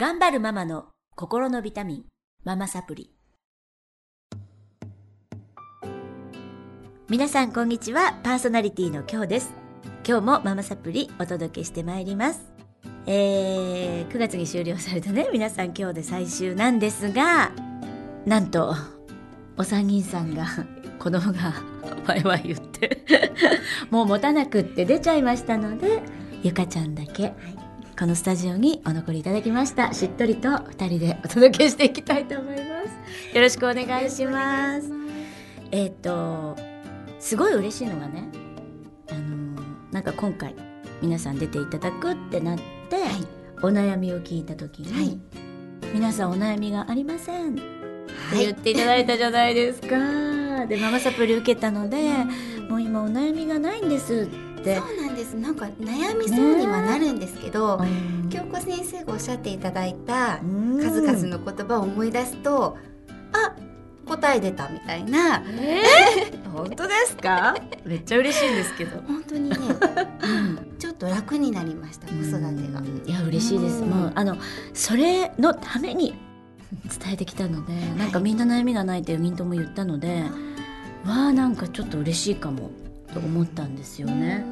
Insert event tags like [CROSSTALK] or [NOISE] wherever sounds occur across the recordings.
頑張るママの心のビタミン、ママサプリ。皆さんこんにちは、パーソナリティの今日です。今日もママサプリお届けしてまいります。えー、9月に終了されたね、皆さん今日で最終なんですが、なんと、お三人さんが、子供がワイワイ言って、もう持たなくって出ちゃいましたので、ゆかちゃんだけ、はいこのスタジオにお残りいただきました。しっとりと二人でお届けしていきたいと思います。よろしくお願いします。えっ、と、すごい嬉しいのがね、あのーなんか今回皆さん出ていただくってなって、お悩みを聞いた時に、はい皆さんお悩みがありませんってはい言っていただいたじゃないですか。[LAUGHS] で、ママサプリ受けたので、もう今お悩みがないんですって。そうなんです。なんか悩みそうにはなるんですけど、うん。京子先生がおっしゃっていただいたうん。数々の言葉を思い出すと、あ答え出たみたいな。えー、本当ですか？めっちゃ嬉しいんですけど。本当にね、[LAUGHS] うん、ちょっと楽になりました子育てが。いや嬉しいです、うん。もうあのそれのために伝えてきたので、なんかみんな悩みがないってユニットも言ったので、わあなんかちょっと嬉しいかもと思ったんですよね。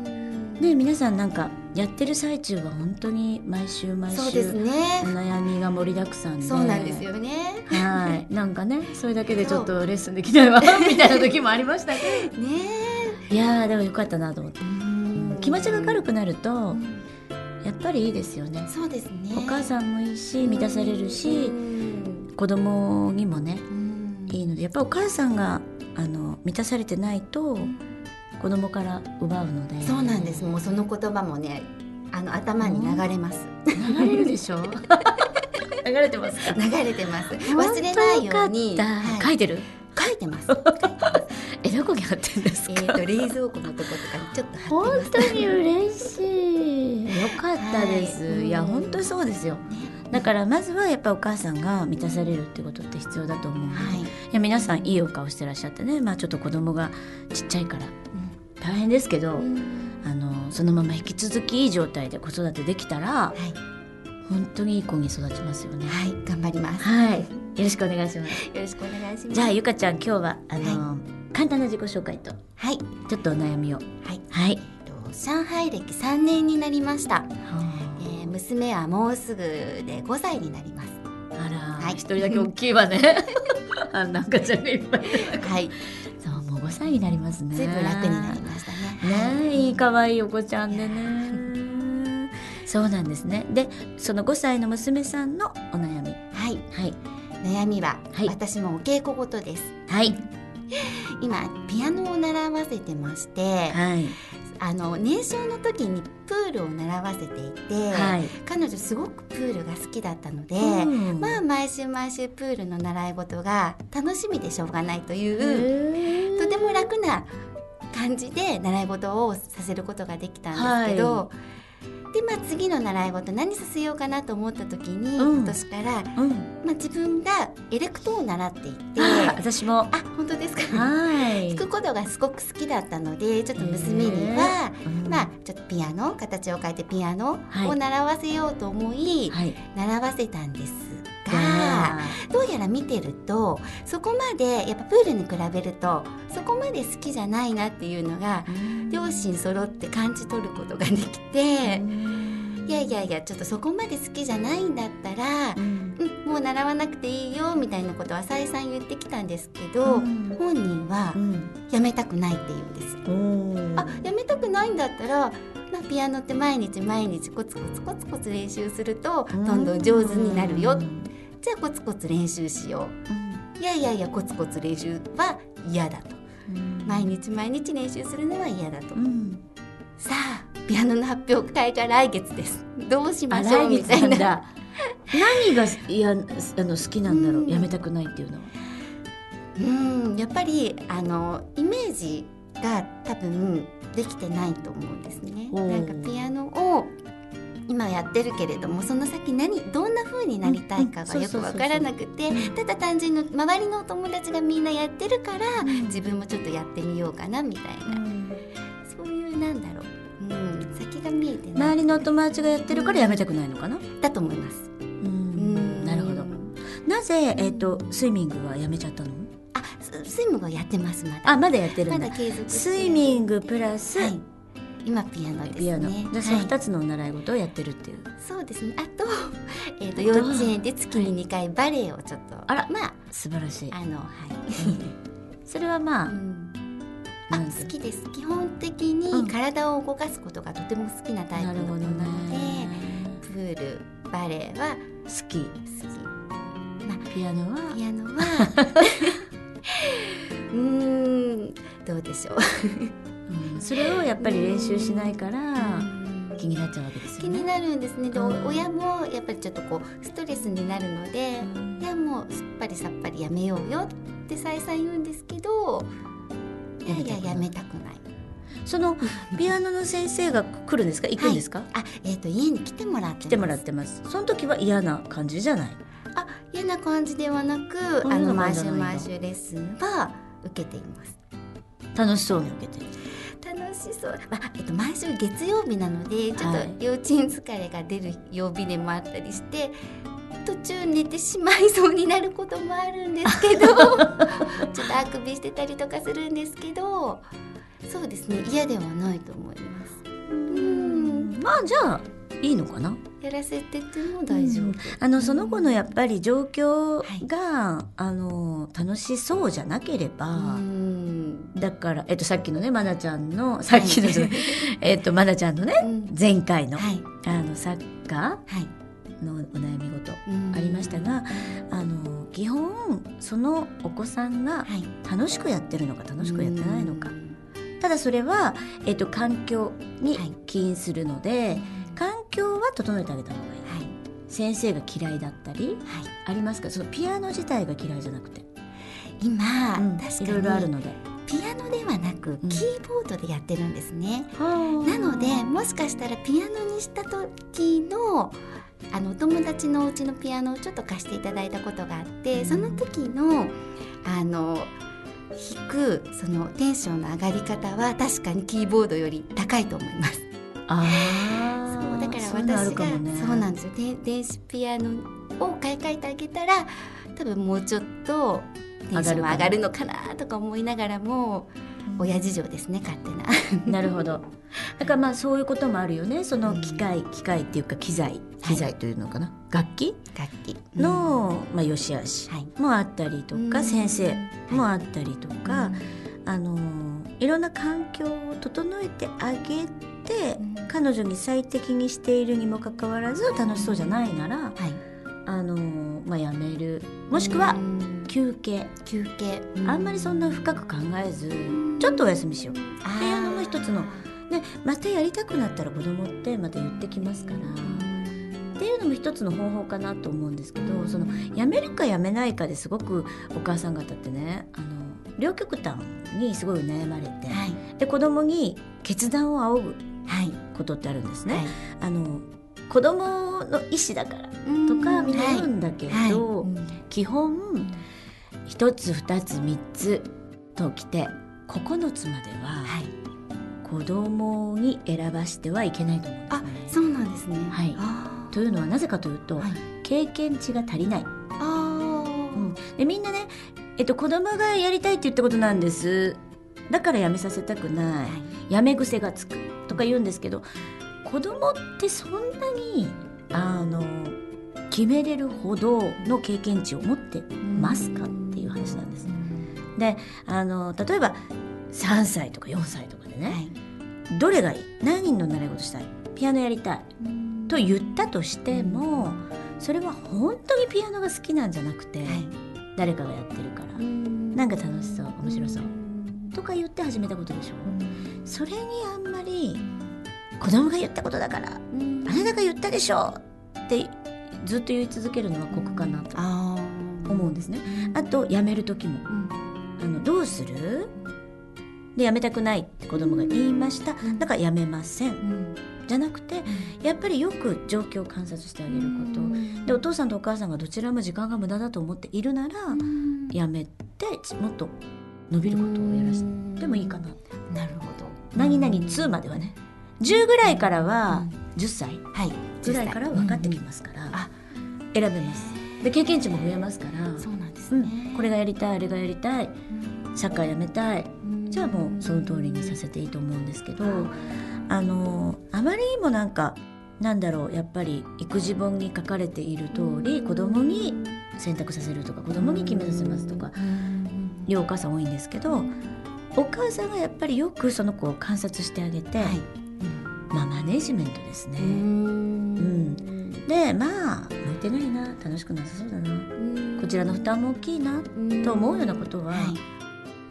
で皆さんなんかやってる最中は本当に毎週毎週そうですね。お悩みが盛りだくさんで。そうなんですよね。はい。[LAUGHS] なんかねそれだけでちょっとレッスンできないわ。みたいな時もありました [LAUGHS] ね。いやーでもよかったなと思って、え気持ちが軽くなるとうん。やっぱりいいですよね。そうですね。お母さんもいいし満たされるしうん。子供にもねうん。いいのでやっぱお母さんがあの満たされてないと子供から奪うので。そうなんです。もうその言葉もね、あの頭に流れます。流れるでしょ？[LAUGHS] 流れてますか？流れてます。忘れないように、はい。書いてる？書いてます。[LAUGHS] えどこに貼ってんですか？えっと冷蔵庫のとことかにちょっと貼本ってます。当に嬉しい。よかったです、はい。い、やうん本当にそうですよ。だからまずはやっぱお母さんが満たされるってことって必要だと思うので、はい。いや皆さんいいお顔してらっしゃってね。まあちょっと子供がちっちゃいから。う大変ですけど、ん。あのそのまま引き続きいい状態で子育てできたらはい。本当にいい子に育ちますよね。はい頑張ります。はい。よろしくお願いします。よろしくお願いします。じゃあゆかちゃん今日はあの、簡単な自己紹介とはい。ちょっとお悩みを。はい。はい、えっと上海歴3年になりました。えー娘はもうすぐで5歳になります。あら、はい。一人だけ大きいわね。[LAUGHS] [LAUGHS] あんな赤ちゃんがいっぱい。はい。そうもう5歳になりますね。ずいぶん楽になりましたね。ねえいい可愛いお子ちゃんでね。そうなんですね。でその5歳の娘さんのお悩み。はい。はい。悩みは、はい。私もお稽古事です。はい。今ピアノを習わせてまして、はいあの年少の時にプールを習わせていて、はい。彼女すごくプールが好きだったので、うん。まあ毎週毎週プールの習い事が楽しみでしょうがないという、とても楽な感じで習い事をさせることができたんですけど、でまあ次の習い事何させようかなと思った時に、うん。今年から、うん。まあ、自分がエレクトーンを習っていてあ私も。あ本当ですか？はい。弾くことがすごく好きだったのでちょっと娘には、うん。まあちょっとピアノ形を変えてピアノはい。を習わせようと思い、はい。習わせたんですどうやら見てるとそこまでやっぱプールに比べるとそこまで好きじゃないなっていうのが両親揃って感じ取ることができて、いやいやいやちょっとそこまで好きじゃないんだったら、うん。うん、もう習わなくていいよみたいなことは再三言ってきたんですけど、うん。本人はうん。やめたくないって言うんです。おー。あやめたくないんだったら、まあ、ピアノって毎日毎日コツコツコツコツ練習するとどんどん上手になるよ、うんじゃあコツコツ練習しよう。いやいやいやコツコツ練習は嫌だと。うん。毎日毎日練習するのは嫌だと、うん。さあピアノの発表会が来月です。どうしあましょうみたなないんだ。[LAUGHS] 何がいやあの好きなんだろう。うん。やめたくないっていうのは。うん。やっぱりあのイメージが多分できてないと思うんですね。なんかピアノを今やってるけれどもその先何どんな風になりたいかうんがよくわからなくてうんただ単純に周りのお友達がみんなやってるからうん。自分もちょっとやってみようかなみたいな。そういうなんだろう、うん、先が見えてない。周りのお友達がやってるからやめたくないのかな、だと思います。うん。なぜ、えっとスイミングはやめちゃったの？あススイムがやってますまだ。あまだやってるんだ。まだ継続スイミングプラス、はい今ピアノですね。ピアノ。でそのはい2つのお習い事をやってるっていう、そうですね。あと,、[LAUGHS] えー、と幼稚園で月に2回バレエをちょっと。あらまあ素晴らしい。あのはい、それはまあ、うん。あ好きです。基本的うん。に体を動かすことがとても好きなタイプの子なので、ねプールバレエは好き。好き。ピアノは？ピアノは [LAUGHS] [LAUGHS] うーんどうでしょう。うんそれをやっぱり練習しないからうん。気になっちゃうわけですよね。気になるんですね。で、おうん。親もやっぱりちょっとこうストレスになるので、いやもうすっぱりさっぱりやめようよって再三言うんですけどい。やいややめたくない。そのピアノの先生が来るんですか？行くんですか、あえっ、と家に来てもらって来てもらってます。その時は嫌な感じじゃない？あ嫌な感じではなくうん。あの毎週毎週レッスンは受けています。楽しそうに受けてる楽しそう。あ、えっと、毎週月曜日なのでちょっはいと幼稚園疲れが出る曜日でもあったりして、途中寝てしまいそうになることもあるんですけど [LAUGHS] ちょっとあくびしてたりとかするんですけどそうですね。嫌ではないと思います。うん。まあじゃあいいのかな？やらせてても大丈夫、あのその子のやっぱり状況が、あの楽しそうじゃなければ、うん。だから、えっと、さっきのねまなちゃんのさっきの、はい。[LAUGHS] えっとまなちゃんのねうん。前回の,、はい。あのサッカはい。ーのお悩み事うん。ありましたが、あの基本そのお子さんがはい。楽しくやってるのか楽しくやってないのか、うん。ただそれは、えっと、環境にはい。起因するので、環境は整えてあげた方がいい。はい。先生が嫌いだったりはい。ありますか？そのピアノ自体が嫌いじゃなくて、今、うん確かにいろいろあるので。ピアノではなくうん。キーボードでやってるんですね、ななのでもしかしたらピアノにした時のあのお友達のお家のピアノをちょっと貸していただいたことがあって、うん。その時のあの弾くそのテンションの上がり方は確かにキーボードより高いと思います。あ [LAUGHS] そうだから私がるかもね。そうなんですよ。で電子ピアノを買い替えてあげたら多分もうちょっとテンションが上がるのかなとか思いながらも親事情ですね勝手な。[LAUGHS] なるほど。だからまあそういうこともあるよね。その機械、機械っていうか機材。機材というのかな、楽器？楽器。の、まあ、良し悪しはい。もあったりとか、うん。先生もあったりとか、うん。あのいろんな環境を整えてあげて、うん。彼女に最適にしているにもかかわらず楽しそうじゃないなら、はい。あのまあ、やめる。もしくはうん。休憩、休憩。あんまりそんな深く考えず、ん。ちょっとお休みしよう。あー。ピアノも一つの。でまたやりたくなったら子供ってまた言ってきますから。っていうのも一つの方法かなと思うんですけどそのやめるかやめないかですごくお母さん方ってねあの両極端にすごい悩まれて、はい。で子供に決断を仰ぐはい。ことってあるんですね。はい。あの子供の意思だからとかみん。な言うんだけど、はい。うん。基本一つ二つ三つときて9つまでははい。子供に選ばしてはいけないと思うんですあね。そうなんですね。はい。というのはなぜかというと、はい。経験値が足りない。あー。うん。でみんなね、えっと、子供がやりたいって言ったことなんです。だからやめさせたくない、はい。やめ癖がつくとか言うんですけど子供ってそんなにあの決めれるほどの経験値を持ってますかっていう話なんです。であの例えば3歳とか4歳とかではね、い。どれがいい？何の習い事したい？ピアノやりたい。と言ったとしてもそれは本当にピアノが好きなんじゃなくて、はい。誰かがやってるから、ななんか楽しそう面白そうとか言って始めたことでしょ。それにあんまり子供が言ったことだからあなたが言ったでしょってずっと言い続けるのは酷かなと思うんですね。あと辞める時もうん。あのどうする？で辞めたくないって子供が言いました。ん。だから辞めません。うん。じゃなくてやっぱりよく状況を観察してあげること。でお父さんとお母さんがどちらも時間が無駄だと思っているならうん。やめてもっと伸びることをやらせてもいいかな。なるほど。何々2まではね10ぐらいからはうん。10歳。はい。ぐらいから分かってきますからあ。選べます。で経験値も増えますからそうなんですうね、ん、これがやりたいあれがやりたいサッカーやめたい。うん。じゃあもうその通りにさせていいと思うんですけどあのあまりにもなんかなんだろうやっぱり育児本に書かれている通り子供に選択させるとか子供に決めさせますとかうんいうお母さん多いんですけどお母さんがやっぱりよくその子を観察してあげて、はい。まあマネジメントですね。うん。でまあ向いてないな。楽しくなさそうだな。こちらの負担も大きいな。と思うようなことは、はい。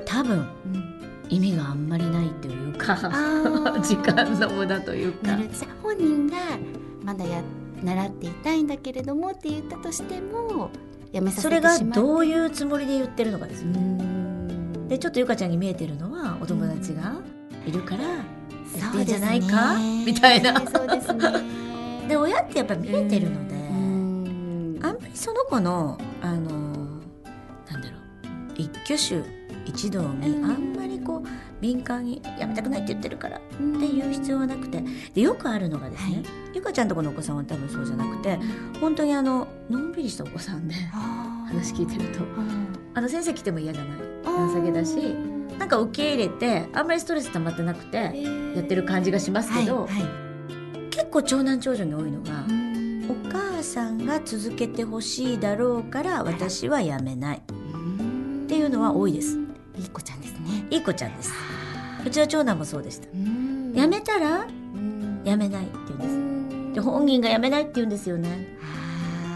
多分うん。意味があんまりないというか [LAUGHS] 時間の無駄というか。本人がまだや習っていたいんだけれどもって言ったとしてもやめさせそれがて。しまうどういうつもりで言ってるのかですね。ん。でちょっとゆかちゃんに見えてるのはお友達がいるからやってんじゃないか、みたいな。そうですね。[LAUGHS] で親ってやっぱ見えてるので、うん。あんまりその子のあのなんだろう一挙手一動にうん。あんまりこう敏感にやめたくないって言ってるからうん。っていう必要はなくて。でよくあるのがですね、はい。ゆかちゃんとこのお子さんは多分そうじゃなくて本当にあののんびりしたお子さんで話聞いてると。うん。あの先生来ても嫌じゃない？情けだしなんか受け入れてあんまりストレス溜まってなくてやってる感じがしますけど、はいはい。結構長男長女に多いのがう、ん。お母さんが続けてほしいだろうから私はやめない。っていうのは多いです。いい子ちゃんですね。いい子ちゃんですうちの長男もそうでした、うん。やめたらうん。やめないって言うんです。うん。で本人がやめないって言うんですよね。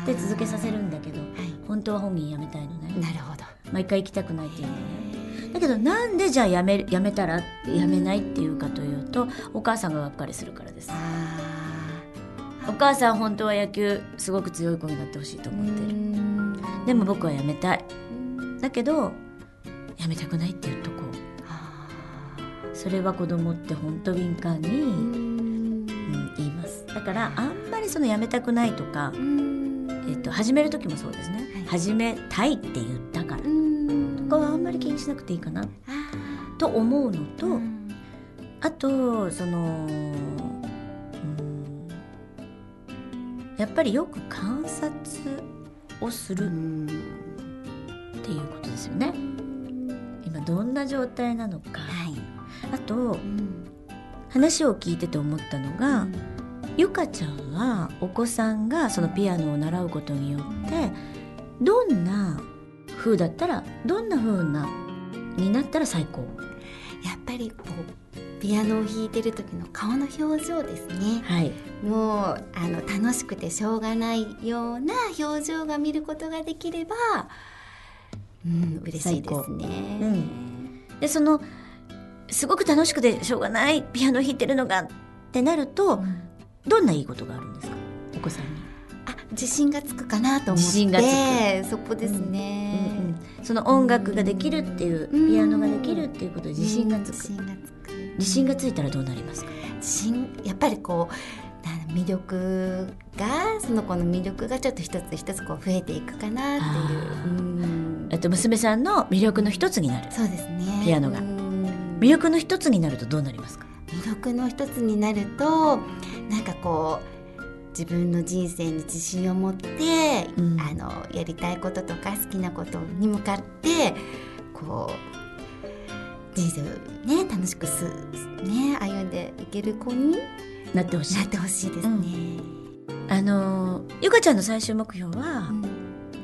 で続けさせるんだけどはい。本当は本人やめたいのね。なるほど。毎回行きたくないっていうのね。だけどなんでじゃあやめやめたらやめないっていうかというとお母さんががっかりするからです。お母さん本当は野球すごく強い子になってほしいと思ってる。でも僕はやめたい。だけどやめたくないって言っとこうそれは子供って本当敏感に、うん、言います。だからあんまりそのやめたくないとか、えっと、始める時もそうですね、はい。始めたいって言ったからとかはあんまり気にしなくていいかなと思うのと、あとその、うん、やっぱりよく観察をするっていうことですよね。今どんな状態なのかはいあと話を聞いてて思ったのが、ゆかちゃんはお子さんがそのピアノを習うことによってどんな風だったらどんな風なになったら最高？やっぱりこうピアノを弾いてる時の顔の表情ですね。はい。もうあの楽しくてしょうがないような表情が見ることができればうん嬉しいですね、うでそのすごく楽しくてしょうがないピアノ弾いてるのがってなると、うん。どんないいことがあるんですか？お子さんに、あ自信がつくかなと思って。自信がつそこですね、うんうんその音楽ができるっていう、うん。ピアノができるっていうことで自信がつく、自信がつく。自信がついたらどうなりますか、自信やっぱりこうな魅力がその子の魅力がちょっと一つ一つこう増えていくかなっていう。あー。うん。えっと娘さんの魅力の一つになる。そうですね。ピアノが。うん魅力の一つになるとどうなりますか？魅力の一つになるとなんかこう自分の人生に自信を持って、うん。あのやりたいこととか好きなことに向かってこう人生をね楽しくすね歩んでいける子になってほしい。なってほしいですね。あのーゆかちゃんの最終目標はう、ん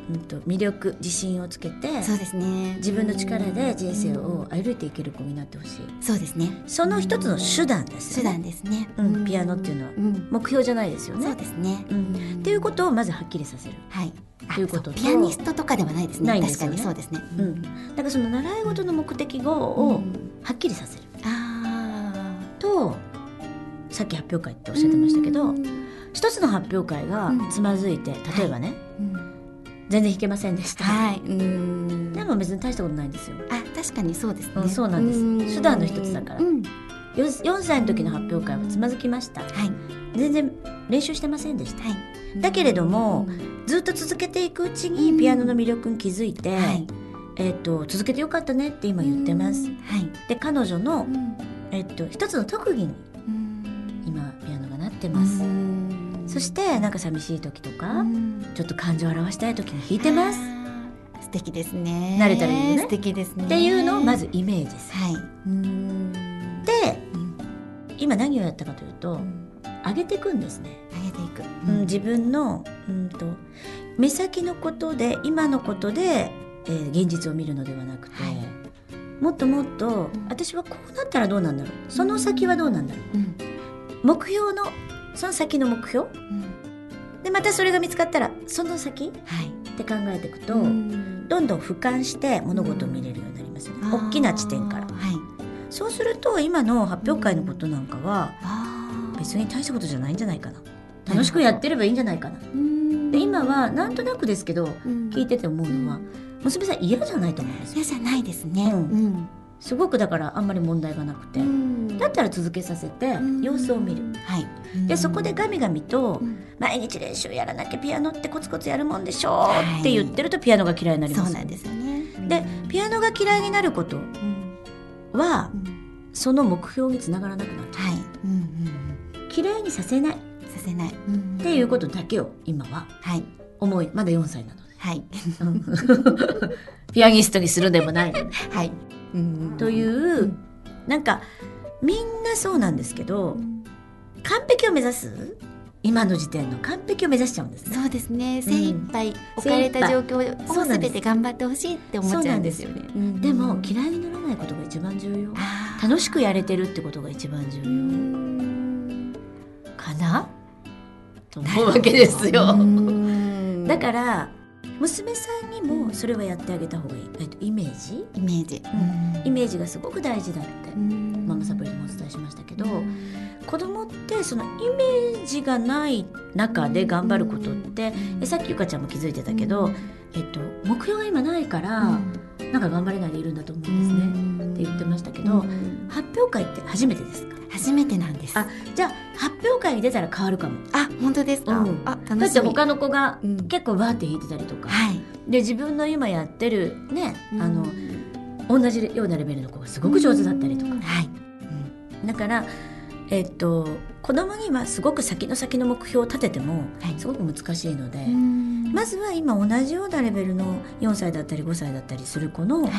うん、と魅力自信をつけてそうですね。自分の力で人生をうん歩いていける子になってほしい。そうですね。その一つの手段です手よね。段ですね。うんピアノっていうのは。うん。目標じゃないですよそうねですね。うん。っていうことをまずはっきりさせる。はい。あということピアニストとかではないですね。ね。確かにそうですね。うん。だからその習い事の目的語うをん。はっきりさせる。あとさっき発表会っておっしゃってましたけどうん。一つの発表会がつまずいて例えばねうん全然弾けませんでした。はい。うん。でも別に大したことないんですよ。あ確かにそうですね。うんそうなんです。う手段の一つだから。うん、4, 4歳の時の発表会はつまずきました。はい。全然練習してませんでした。はい。だけれどもうん。ずっと続けていくうちにピアノの魅力に気づいて、はい。えっと続けてよかったねって今言ってます。はい。で彼女のう、ん。えっと一つの特技にうん。今ピアノがなってます。うんそしてなんか寂しい時とか、うん。ちょっと感情を表したい時に弾いてます。素敵ですね。慣れたらいいよね。素敵ですね。っていうのをまずイメージすはい。うん。るでうん。今何をやったかというと、うん。上げていくんですね、上げていく、うん。自分のうんと目先のことで今のことで、えー現実を見るのではなくて、はい。もっともっと、うん。私はこうなったらどうなんだろう。その先はどうなんだろう。うん。目標のその先の目標？うん。でまたそれが見つかったらその先？はい。って考えていくと、うん。どんどん俯瞰して物事を見れるようになりますよね、大きな地点から。はい。そうすると今の発表会のことなんかはあ別に大したことじゃないんじゃないかな。楽しくやってればいいんじゃないかな。ーで今はなんとなくですけどうん。聞いてて思うのは娘さん嫌じゃないと思うんですよ。嫌じゃないですね。うん。うん。すごくだからあんまり問題がなくて、うんだったら続けさせてうん。様子を見る。はい。でそこでガミガミとうん。毎日練習やらなきゃピアノってコツコツやるもんでしょはい。って言ってるとピアノが嫌いになりますそうなんですよね。でピアノが嫌いになることうんはうん。その目標につながらなくなっちゃう。はい。うんうん嫌いにさせない。させない。っていうことだけを今は。はい。思い。まだ4歳なのではい。[LAUGHS] ピアニストにするでもないのではい。といううん。なんかみんなそうなんですけど完璧を目指す？今の時点の完璧を目指しちゃうんですね。そうですね。精一杯置かれた状況をす。べて頑張ってほしいって思っちゃうんですよね。でも嫌いにならないことが一番重要。楽しくやれてるってことが一番重う要ん。かな？と思うわけですよ。うん。[LAUGHS] だから娘さんにもそれはやってあげた方がいい、えっと、イメージ？イメージ。イメージがすごく大事だって。マママサプリでもお伝えしましたけど、うん子供ってそのイメージがない中で頑張ることって、えさっきゆかちゃんも気づいてたけど、えっと、目標が今ないから、なんか頑張れないでいるんだと思うんですね、って言ってましたけど、うん。発表会って初めてですか？初めてなんです。あじゃあ発表会に出たら変わるかも。あ本当ですか？うん。あだっ楽してみ他の子がうん。結構バーって弾いてたりとか、はい。で自分の今やってるね、あのうん同じようなレベルの子がすごく上手だったりとか、はい。だからえっと子供にはすごく先の先の目標を立ててもはい。すごく難しいので、うん。まずは今同じようなレベルの4歳だったり5歳だったりする子のはい。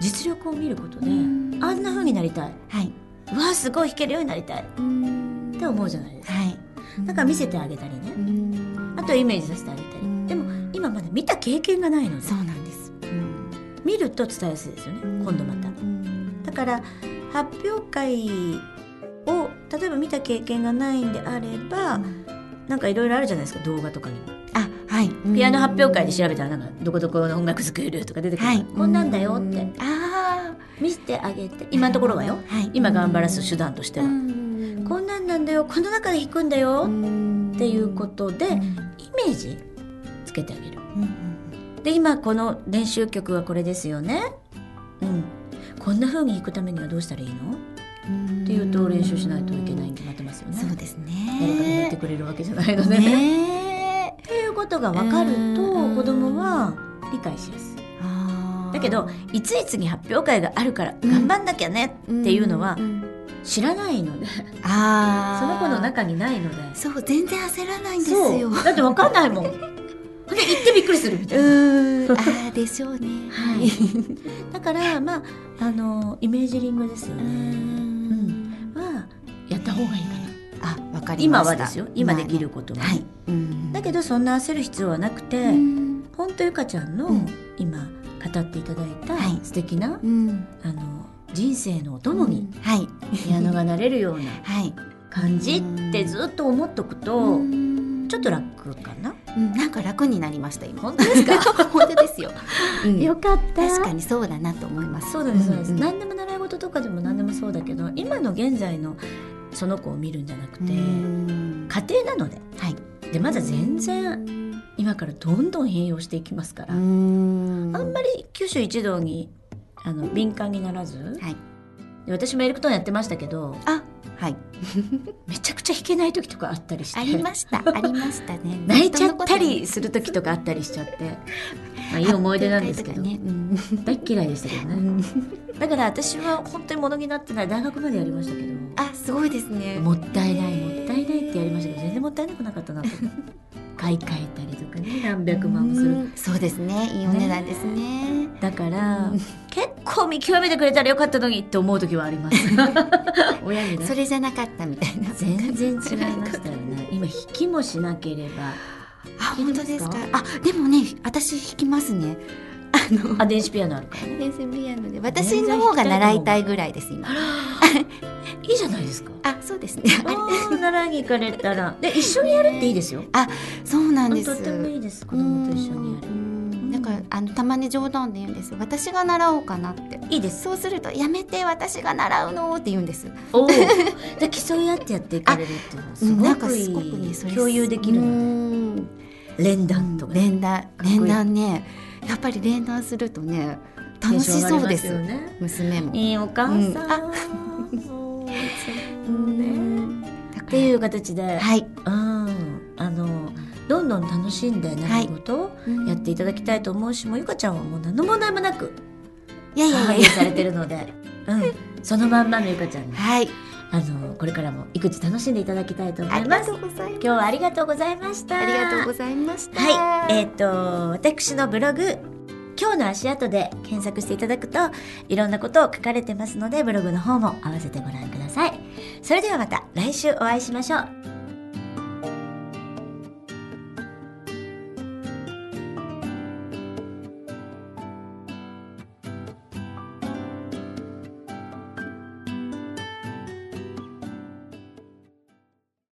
実力を見ることで、うん。あんな風になりたい。はい、うわあすごい弾けるようになりたい。って思うじゃないですか。はい。だから見せてあげたりね、うん。あとはイメージさせてあげたり、うん。でも今まだ見た経験がないので。そうなんです、見ると伝えやすいですよね、今度また。だから発表会を例えば見た経験がないんであれば、なんかいろいろあるじゃないですか動画とかにも。あはい。ピアノ発表会で調べたらなんかどこどこの音楽スクールとか出てくる、はい。こんなんだよって。あ見せてあげて。今のところはよ。あはい。今頑張らす手段としては、うん。こんなんなんだよ。この中で弾くんだよ。っていうことで、うん。イメージつけてあげる。うんで今この練習曲はこれですよね。うん、こんな風に弾くためにはどうしたらいいの？っていうと練習しないといけないに決まってますよね。そうですね誰かが言ってくれるわけじゃないので。ねっていうことが分かるとうん子供は理解しやすい。だけどいついつに発表会があるから頑張んなきゃねっていうのは知らないので、あーその子の中にないので。そう全然焦らないんですよだって分かんないもん。[LAUGHS] で行ってびっくりするみたいな。うん。あー [LAUGHS] でしょうね。はい。だからまああのイメージリングですようね。ん。はやった方がいいかな。あわかり今はですよ。今できることは、はい。うん。だけどそんな焦る必要はなくて、うん。本当ゆかちゃんの、うん。今語っていただいたはい。素敵な、うん。あの人生のお供にはい。ピアノがなれるような [LAUGHS] はい。感じってずっと思っとくと、うんちょっと楽かな？うんなんか楽になりました今。本当ですか？[LAUGHS] 本当ですよ、うん。よかった。確かにそうだなと思います。そうですそうです、んん何でも習い事とかでも何でもそうだけど今の現在のその子を見るんじゃなくて、うん。家庭なので。はい。でまだ全然今からどんどん変容していきますから、うん。あんまり九州一同にあの敏感にならず、はい。で私もエレクトーンやってましたけどあはい。[LAUGHS] めちゃくちゃ弾けない時とかあったりして。ありました。ありましたね。[LAUGHS] 泣いちゃったりする時とかあったりしちゃって、[LAUGHS] まあ、いい思い出なんですけど、ね。うん。大っ嫌いでしたけどね。だから私は本当に物になってない。大学までやりましたけど。あすごいですね。もったいないもったいないってやりましたけど全然もったいなくなかったなと。買い替えたり何百万もする。うんそうですね。いいお値段ですね。だから、うん。結構見極めてくれたらよかったのにって思う時はあります。[LAUGHS] 親にね。それじゃなかったみたいな。全然違いましたよね今引きもしなければ。あ本当ですか？か？あでもね私弾きますね。あのあ電子ピアノあるから。ね [LAUGHS] 電子ピアノで。私の方が。習いたいぐらいです今 [LAUGHS] いいじゃないですか。あそうですね。習い。に行かれたら。で一緒にやるっていいですよ。そうなんです。とってもいいです。子供と一緒にやる。うん。だからあのたまに冗談で言うんです。よ私が習おうかなって。いいです。そうするとやめて私が習うの？って言うんです。おおで競い合ってやっていかれるっていうのはすうんなんかごくいすごくねそれい。共有できるうのん。で連弾とかね。連弾連弾ね。やっぱり連弾するとね楽しそうです。よね。娘も。いいお母さん、うんっていう形で、はい。うん、あのどんどん楽しんで習い。事をやっていただきたいと思うし、もうゆかちゃんはもう何の問題もなく母やいや芸されてるので、[LAUGHS] うん、そのまんまのゆかちゃんに。はい。あのこれからも育児楽しんでいただきたいと思います。ます。今日はありがとうございました。ありがとうございました。はい、えっ、と私のブログ今日の足跡で検索していただくといろんなことを書かれてますのでブログの方も合わせてご覧ください。それではまた来週お会いしましょう。